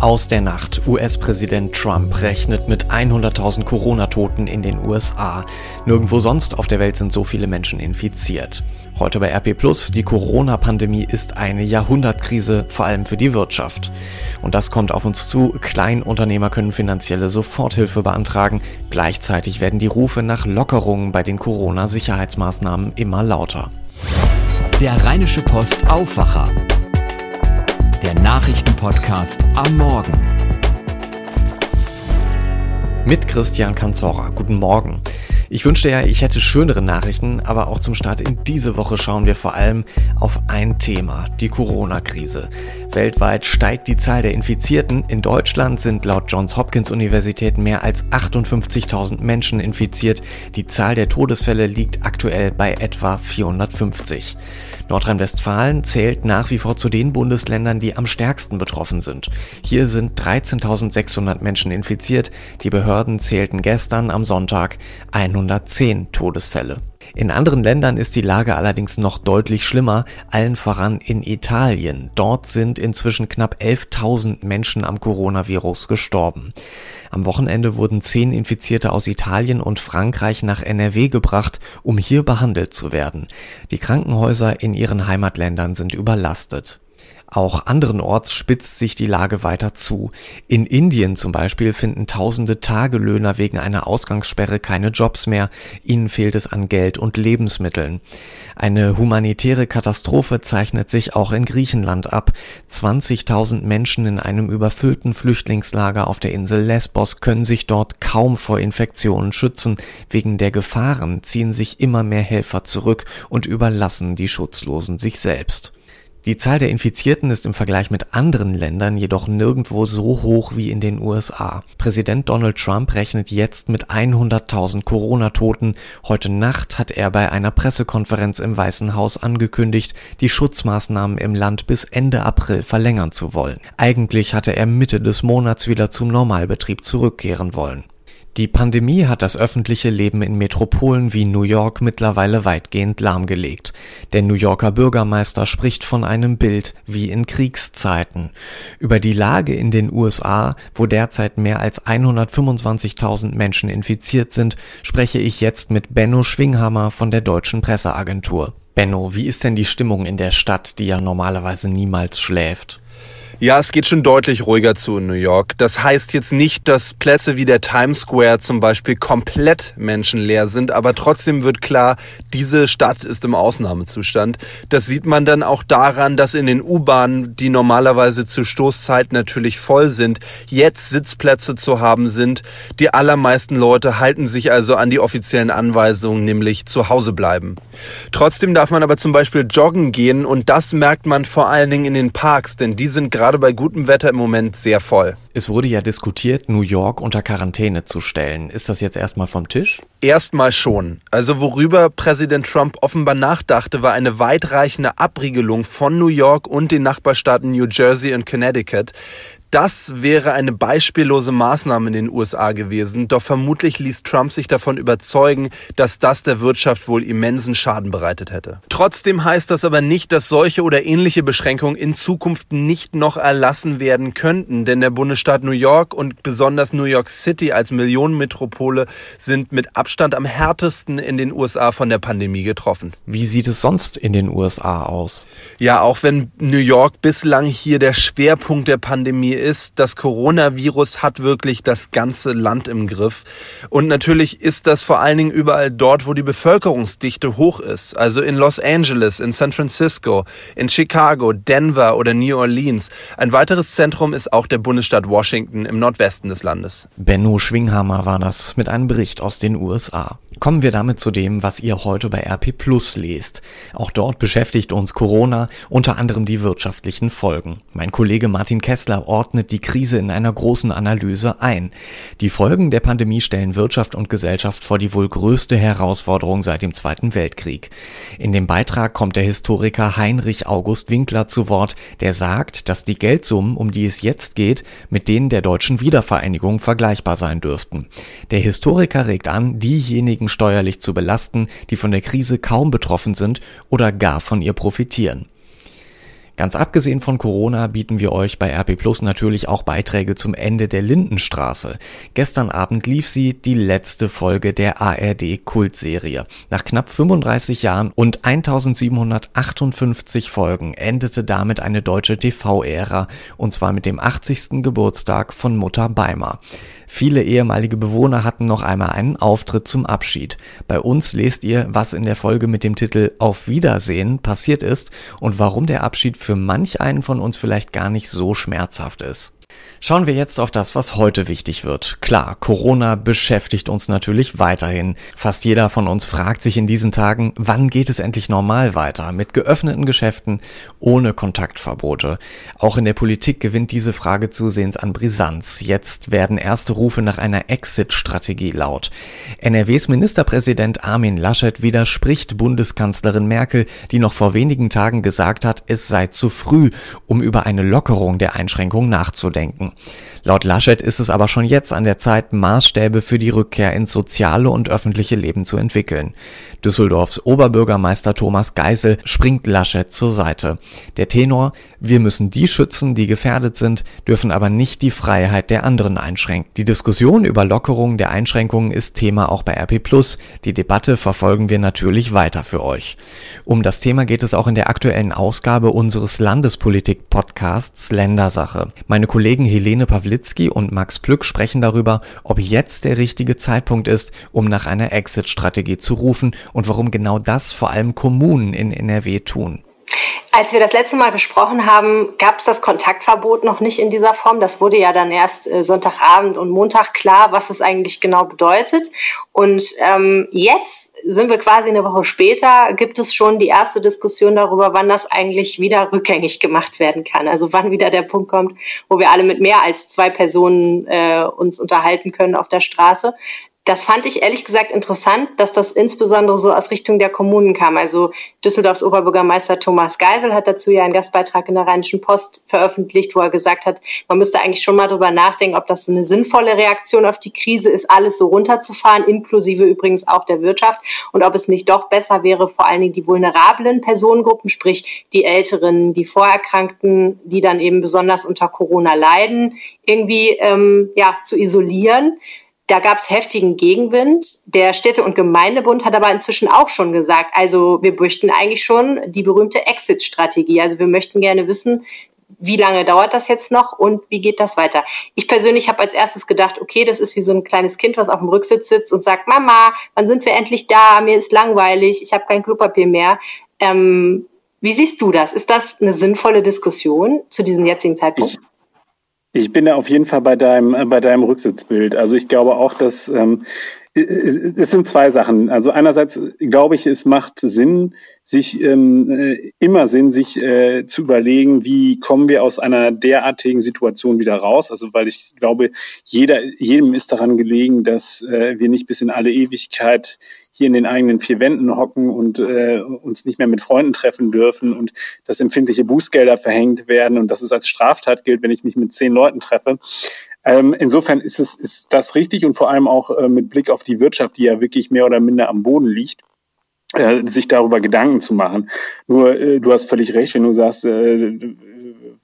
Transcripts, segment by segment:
Aus der Nacht. US-Präsident Trump rechnet mit 100.000 Corona-Toten in den USA. Nirgendwo sonst auf der Welt sind so viele Menschen infiziert. Heute bei RP Plus, die Corona-Pandemie ist eine Jahrhundertkrise, vor allem für die Wirtschaft. Und das kommt auf uns zu. Kleinunternehmer können finanzielle Soforthilfe beantragen. Gleichzeitig werden die Rufe nach Lockerungen bei den Corona-Sicherheitsmaßnahmen immer lauter. Der Rheinische Post Aufwacher der Nachrichtenpodcast am Morgen. Mit Christian Kanzora. Guten Morgen. Ich wünschte ja, ich hätte schönere Nachrichten, aber auch zum Start in diese Woche schauen wir vor allem auf ein Thema, die Corona-Krise. Weltweit steigt die Zahl der Infizierten. In Deutschland sind laut Johns Hopkins Universität mehr als 58.000 Menschen infiziert. Die Zahl der Todesfälle liegt aktuell bei etwa 450. Nordrhein-Westfalen zählt nach wie vor zu den Bundesländern, die am stärksten betroffen sind. Hier sind 13.600 Menschen infiziert. Die Behörden zählten gestern am Sonntag 110 Todesfälle. In anderen Ländern ist die Lage allerdings noch deutlich schlimmer, allen voran in Italien. Dort sind inzwischen knapp 11.000 Menschen am Coronavirus gestorben. Am Wochenende wurden zehn Infizierte aus Italien und Frankreich nach NRW gebracht, um hier behandelt zu werden. Die Krankenhäuser in ihren Heimatländern sind überlastet. Auch anderenorts spitzt sich die Lage weiter zu. In Indien zum Beispiel finden tausende Tagelöhner wegen einer Ausgangssperre keine Jobs mehr. Ihnen fehlt es an Geld und Lebensmitteln. Eine humanitäre Katastrophe zeichnet sich auch in Griechenland ab. 20.000 Menschen in einem überfüllten Flüchtlingslager auf der Insel Lesbos können sich dort kaum vor Infektionen schützen. Wegen der Gefahren ziehen sich immer mehr Helfer zurück und überlassen die Schutzlosen sich selbst. Die Zahl der Infizierten ist im Vergleich mit anderen Ländern jedoch nirgendwo so hoch wie in den USA. Präsident Donald Trump rechnet jetzt mit 100.000 Corona-Toten. Heute Nacht hat er bei einer Pressekonferenz im Weißen Haus angekündigt, die Schutzmaßnahmen im Land bis Ende April verlängern zu wollen. Eigentlich hatte er Mitte des Monats wieder zum Normalbetrieb zurückkehren wollen. Die Pandemie hat das öffentliche Leben in Metropolen wie New York mittlerweile weitgehend lahmgelegt. Der New Yorker Bürgermeister spricht von einem Bild wie in Kriegszeiten. Über die Lage in den USA, wo derzeit mehr als 125.000 Menschen infiziert sind, spreche ich jetzt mit Benno Schwinghammer von der Deutschen Presseagentur. Benno, wie ist denn die Stimmung in der Stadt, die ja normalerweise niemals schläft? Ja, es geht schon deutlich ruhiger zu in New York. Das heißt jetzt nicht, dass Plätze wie der Times Square zum Beispiel komplett menschenleer sind, aber trotzdem wird klar, diese Stadt ist im Ausnahmezustand. Das sieht man dann auch daran, dass in den U-Bahnen, die normalerweise zur Stoßzeit natürlich voll sind, jetzt Sitzplätze zu haben sind. Die allermeisten Leute halten sich also an die offiziellen Anweisungen, nämlich zu Hause bleiben. Trotzdem darf man aber zum Beispiel joggen gehen und das merkt man vor allen Dingen in den Parks, denn die sind gerade gerade bei gutem Wetter im Moment sehr voll. Es wurde ja diskutiert, New York unter Quarantäne zu stellen. Ist das jetzt erstmal vom Tisch? Erstmal schon. Also worüber Präsident Trump offenbar nachdachte, war eine weitreichende Abriegelung von New York und den Nachbarstaaten New Jersey und Connecticut. Das wäre eine beispiellose Maßnahme in den USA gewesen, doch vermutlich ließ Trump sich davon überzeugen, dass das der Wirtschaft wohl immensen Schaden bereitet hätte. Trotzdem heißt das aber nicht, dass solche oder ähnliche Beschränkungen in Zukunft nicht noch erlassen werden könnten, denn der Bundesstaat New York und besonders New York City als Millionenmetropole sind mit Abstand am härtesten in den USA von der Pandemie getroffen. Wie sieht es sonst in den USA aus? Ja, auch wenn New York bislang hier der Schwerpunkt der Pandemie ist, das Coronavirus hat wirklich das ganze Land im Griff. Und natürlich ist das vor allen Dingen überall dort, wo die Bevölkerungsdichte hoch ist. Also in Los Angeles, in San Francisco, in Chicago, Denver oder New Orleans. Ein weiteres Zentrum ist auch der Bundesstaat Washington im Nordwesten des Landes. Benno Schwinghammer war das mit einem Bericht aus den USA. Kommen wir damit zu dem, was ihr heute bei RP Plus lest. Auch dort beschäftigt uns Corona, unter anderem die wirtschaftlichen Folgen. Mein Kollege Martin Kessler ordnet die Krise in einer großen Analyse ein. Die Folgen der Pandemie stellen Wirtschaft und Gesellschaft vor die wohl größte Herausforderung seit dem Zweiten Weltkrieg. In dem Beitrag kommt der Historiker Heinrich August Winkler zu Wort, der sagt, dass die Geldsummen, um die es jetzt geht, mit denen der deutschen Wiedervereinigung vergleichbar sein dürften. Der Historiker regt an, diejenigen diejenigen steuerlich zu belasten, die von der Krise kaum betroffen sind oder gar von ihr profitieren. Ganz abgesehen von Corona bieten wir euch bei RP Plus natürlich auch Beiträge zum Ende der Lindenstraße. Gestern Abend lief sie, die letzte Folge der ARD Kultserie. Nach knapp 35 Jahren und 1758 Folgen endete damit eine deutsche TV-Ära und zwar mit dem 80. Geburtstag von Mutter Beimer. Viele ehemalige Bewohner hatten noch einmal einen Auftritt zum Abschied. Bei uns lest ihr, was in der Folge mit dem Titel Auf Wiedersehen passiert ist und warum der Abschied für manch einen von uns vielleicht gar nicht so schmerzhaft ist. Schauen wir jetzt auf das, was heute wichtig wird. Klar, Corona beschäftigt uns natürlich weiterhin. Fast jeder von uns fragt sich in diesen Tagen, wann geht es endlich normal weiter? Mit geöffneten Geschäften, ohne Kontaktverbote. Auch in der Politik gewinnt diese Frage zusehends an Brisanz. Jetzt werden erste Rufe nach einer Exit-Strategie laut. NRWs Ministerpräsident Armin Laschet widerspricht Bundeskanzlerin Merkel, die noch vor wenigen Tagen gesagt hat, es sei zu früh, um über eine Lockerung der Einschränkungen nachzudenken. Laut Laschet ist es aber schon jetzt an der Zeit, Maßstäbe für die Rückkehr ins soziale und öffentliche Leben zu entwickeln. Düsseldorfs Oberbürgermeister Thomas Geisel springt Laschet zur Seite. Der Tenor, wir müssen die schützen, die gefährdet sind, dürfen aber nicht die Freiheit der anderen einschränken. Die Diskussion über Lockerungen der Einschränkungen ist Thema auch bei RP+. Die Debatte verfolgen wir natürlich weiter für euch. Um das Thema geht es auch in der aktuellen Ausgabe unseres Landespolitik-Podcasts Ländersache. Meine Kollegen Helene Pawlitzki und Max Plück sprechen darüber, ob jetzt der richtige Zeitpunkt ist, um nach einer Exit-Strategie zu rufen und warum genau das vor allem Kommunen in NRW tun. Als wir das letzte Mal gesprochen haben, gab es das Kontaktverbot noch nicht in dieser Form. Das wurde ja dann erst äh, Sonntagabend und Montag klar, was es eigentlich genau bedeutet. Und ähm, jetzt sind wir quasi eine Woche später, gibt es schon die erste Diskussion darüber, wann das eigentlich wieder rückgängig gemacht werden kann. Also wann wieder der Punkt kommt, wo wir alle mit mehr als zwei Personen äh, uns unterhalten können auf der Straße das fand ich ehrlich gesagt interessant, dass das insbesondere so aus Richtung der Kommunen kam. Also Düsseldorfs Oberbürgermeister Thomas Geisel hat dazu ja einen Gastbeitrag in der Rheinischen Post veröffentlicht, wo er gesagt hat, man müsste eigentlich schon mal drüber nachdenken, ob das eine sinnvolle Reaktion auf die Krise ist, alles so runterzufahren, inklusive übrigens auch der Wirtschaft, und ob es nicht doch besser wäre, vor allen Dingen die vulnerablen Personengruppen, sprich die Älteren, die Vorerkrankten, die dann eben besonders unter Corona leiden, irgendwie ähm, ja zu isolieren da gab es heftigen Gegenwind. Der Städte- und Gemeindebund hat aber inzwischen auch schon gesagt, also wir möchten eigentlich schon die berühmte Exit-Strategie. Also wir möchten gerne wissen, wie lange dauert das jetzt noch und wie geht das weiter? Ich persönlich habe als erstes gedacht, okay, das ist wie so ein kleines Kind, was auf dem Rücksitz sitzt und sagt, Mama, wann sind wir endlich da? Mir ist langweilig, ich habe kein Klopapier mehr. Ähm, wie siehst du das? Ist das eine sinnvolle Diskussion zu diesem jetzigen Zeitpunkt? Ich bin da auf jeden Fall bei deinem, äh, bei deinem Rücksitzbild. Also ich glaube auch, dass ähm, es sind zwei Sachen. Also einerseits glaube ich, es macht Sinn, sich ähm, äh, immer Sinn, sich äh, zu überlegen, wie kommen wir aus einer derartigen Situation wieder raus. Also weil ich glaube, jeder, jedem ist daran gelegen, dass äh, wir nicht bis in alle Ewigkeit hier in den eigenen vier Wänden hocken und äh, uns nicht mehr mit Freunden treffen dürfen und dass empfindliche Bußgelder verhängt werden und dass es als Straftat gilt, wenn ich mich mit zehn Leuten treffe. Ähm, insofern ist es ist das richtig und vor allem auch äh, mit Blick auf die Wirtschaft, die ja wirklich mehr oder minder am Boden liegt. Äh, sich darüber Gedanken zu machen. Nur, äh, du hast völlig recht, wenn du sagst, äh,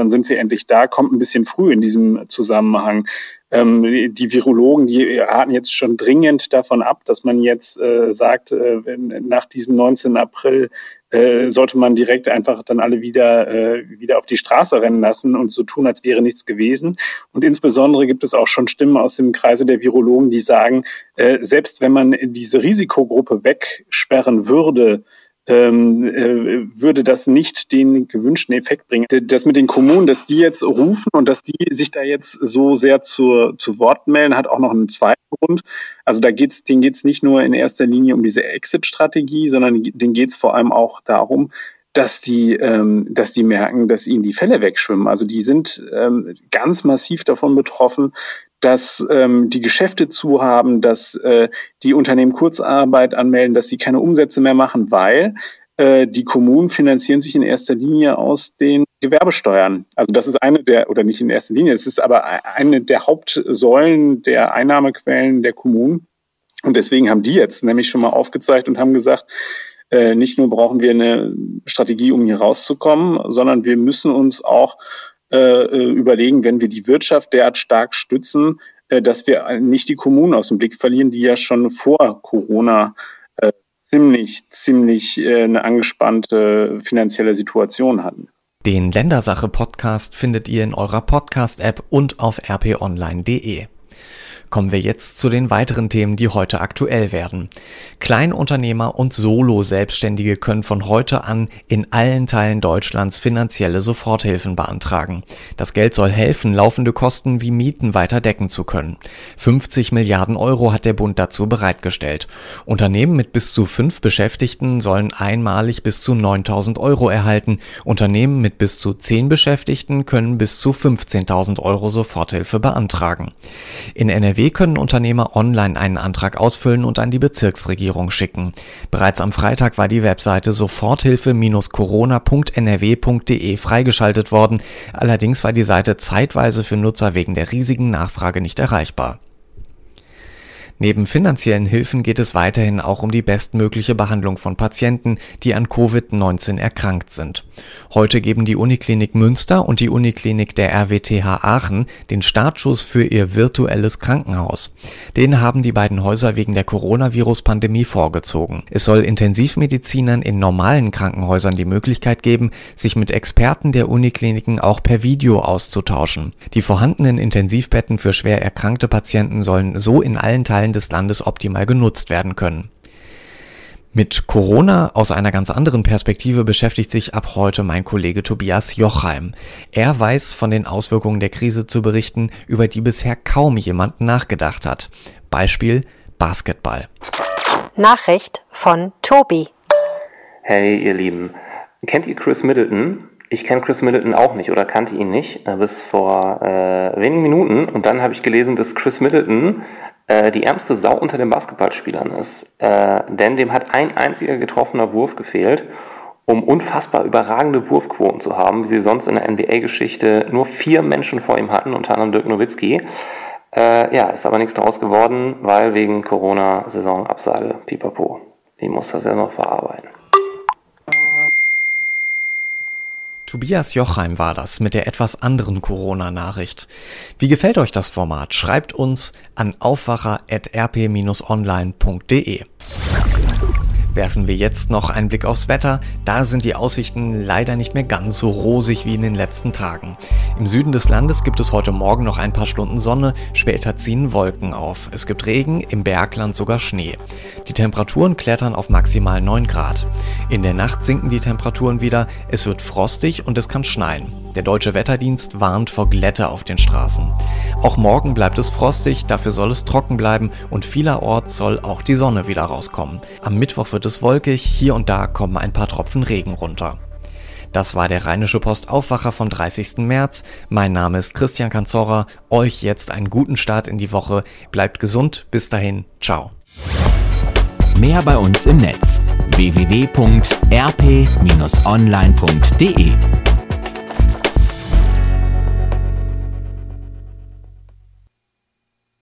wann sind wir endlich da, kommt ein bisschen früh in diesem Zusammenhang. Ähm, die Virologen, die raten jetzt schon dringend davon ab, dass man jetzt äh, sagt, äh, nach diesem 19. April äh, sollte man direkt einfach dann alle wieder, äh, wieder auf die Straße rennen lassen und so tun, als wäre nichts gewesen. Und insbesondere gibt es auch schon Stimmen aus dem Kreise der Virologen, die sagen, äh, selbst wenn man diese Risikogruppe wegsperren würde, ähm, äh, würde das nicht den gewünschten Effekt bringen. Das mit den Kommunen, dass die jetzt rufen und dass die sich da jetzt so sehr zu, zu Wort melden, hat auch noch einen zweiten Grund. Also da geht's, denen geht es nicht nur in erster Linie um diese Exit-Strategie, sondern denen geht es vor allem auch darum, dass die, ähm, dass die merken, dass ihnen die Fälle wegschwimmen. Also die sind ähm, ganz massiv davon betroffen, dass ähm, die Geschäfte zu haben, dass äh, die Unternehmen Kurzarbeit anmelden, dass sie keine Umsätze mehr machen, weil äh, die Kommunen finanzieren sich in erster Linie aus den Gewerbesteuern. Also das ist eine der, oder nicht in erster Linie, es ist aber eine der Hauptsäulen der Einnahmequellen der Kommunen. Und deswegen haben die jetzt nämlich schon mal aufgezeigt und haben gesagt, äh, nicht nur brauchen wir eine Strategie, um hier rauszukommen, sondern wir müssen uns auch äh, äh überlegen, wenn wir die Wirtschaft derart stark stützen, äh, dass wir nicht die Kommunen aus dem Blick verlieren, die ja schon vor Corona äh, ziemlich, ziemlich äh, eine angespannte finanzielle Situation hatten. Den Ländersache-Podcast findet ihr in eurer Podcast-App und auf rponline.de. Kommen wir jetzt zu den weiteren Themen, die heute aktuell werden. Kleinunternehmer und Solo-Selbstständige können von heute an in allen Teilen Deutschlands finanzielle Soforthilfen beantragen. Das Geld soll helfen, laufende Kosten wie Mieten weiter decken zu können. 50 Milliarden Euro hat der Bund dazu bereitgestellt. Unternehmen mit bis zu fünf Beschäftigten sollen einmalig bis zu 9000 Euro erhalten. Unternehmen mit bis zu zehn Beschäftigten können bis zu 15.000 Euro Soforthilfe beantragen. In NRW Können Unternehmer online einen Antrag ausfüllen und an die Bezirksregierung schicken. Bereits am Freitag war die Webseite soforthilfe-corona.nrw.de freigeschaltet worden. Allerdings war die Seite zeitweise für Nutzer wegen der riesigen Nachfrage nicht erreichbar. Neben finanziellen Hilfen geht es weiterhin auch um die bestmögliche Behandlung von Patienten, die an Covid-19 erkrankt sind. Heute geben die Uniklinik Münster und die Uniklinik der RWTH Aachen den Startschuss für ihr virtuelles Krankenhaus. Den haben die beiden Häuser wegen der Coronavirus-Pandemie vorgezogen. Es soll Intensivmedizinern in normalen Krankenhäusern die Möglichkeit geben, sich mit Experten der Unikliniken auch per Video auszutauschen. Die vorhandenen Intensivbetten für schwer erkrankte Patienten sollen so in allen Teilen Teilen des Landes optimal genutzt werden können. Mit Corona aus einer ganz anderen Perspektive beschäftigt sich ab heute mein Kollege Tobias Jochheim. Er weiß von den Auswirkungen der Krise zu berichten, über die bisher kaum jemand nachgedacht hat. Beispiel Basketball. Nachricht von Tobi. Hey ihr Lieben, kennt ihr Chris Middleton? Ich kenne Chris Middleton auch nicht oder kannte ihn nicht äh, bis vor äh, wenigen Minuten und dann habe ich gelesen, dass Chris Middleton äh, die ärmste Sau unter den Basketballspielern ist. Äh, denn dem hat ein einziger getroffener Wurf gefehlt, um unfassbar überragende Wurfquoten zu haben, wie sie sonst in der NBA-Geschichte nur vier Menschen vor ihm hatten, unter anderem Dirk Nowitzki. Äh, ja, ist aber nichts daraus geworden, weil wegen Corona-Saisonabsage, pipapo. Ich muss das ja noch verarbeiten. Tobias Jochheim war das mit der etwas anderen Corona-Nachricht. Wie gefällt euch das Format? Schreibt uns an aufwacher.rp-online.de. Werfen wir jetzt noch einen Blick aufs Wetter. Da sind die Aussichten leider nicht mehr ganz so rosig wie in den letzten Tagen. Im Süden des Landes gibt es heute Morgen noch ein paar Stunden Sonne, später ziehen Wolken auf. Es gibt Regen, im Bergland sogar Schnee. Die Temperaturen klettern auf maximal 9 Grad. In der Nacht sinken die Temperaturen wieder, es wird frostig und es kann schneien. Der deutsche Wetterdienst warnt vor Glätte auf den Straßen. Auch morgen bleibt es frostig, dafür soll es trocken bleiben und vielerorts soll auch die Sonne wieder rauskommen. Am Mittwoch wird es wolkig, hier und da kommen ein paar Tropfen Regen runter. Das war der Rheinische Post Aufwacher vom 30. März. Mein Name ist Christian Kanzorra. Euch jetzt einen guten Start in die Woche. Bleibt gesund. Bis dahin. Ciao. Mehr bei uns im Netz www.rp-online.de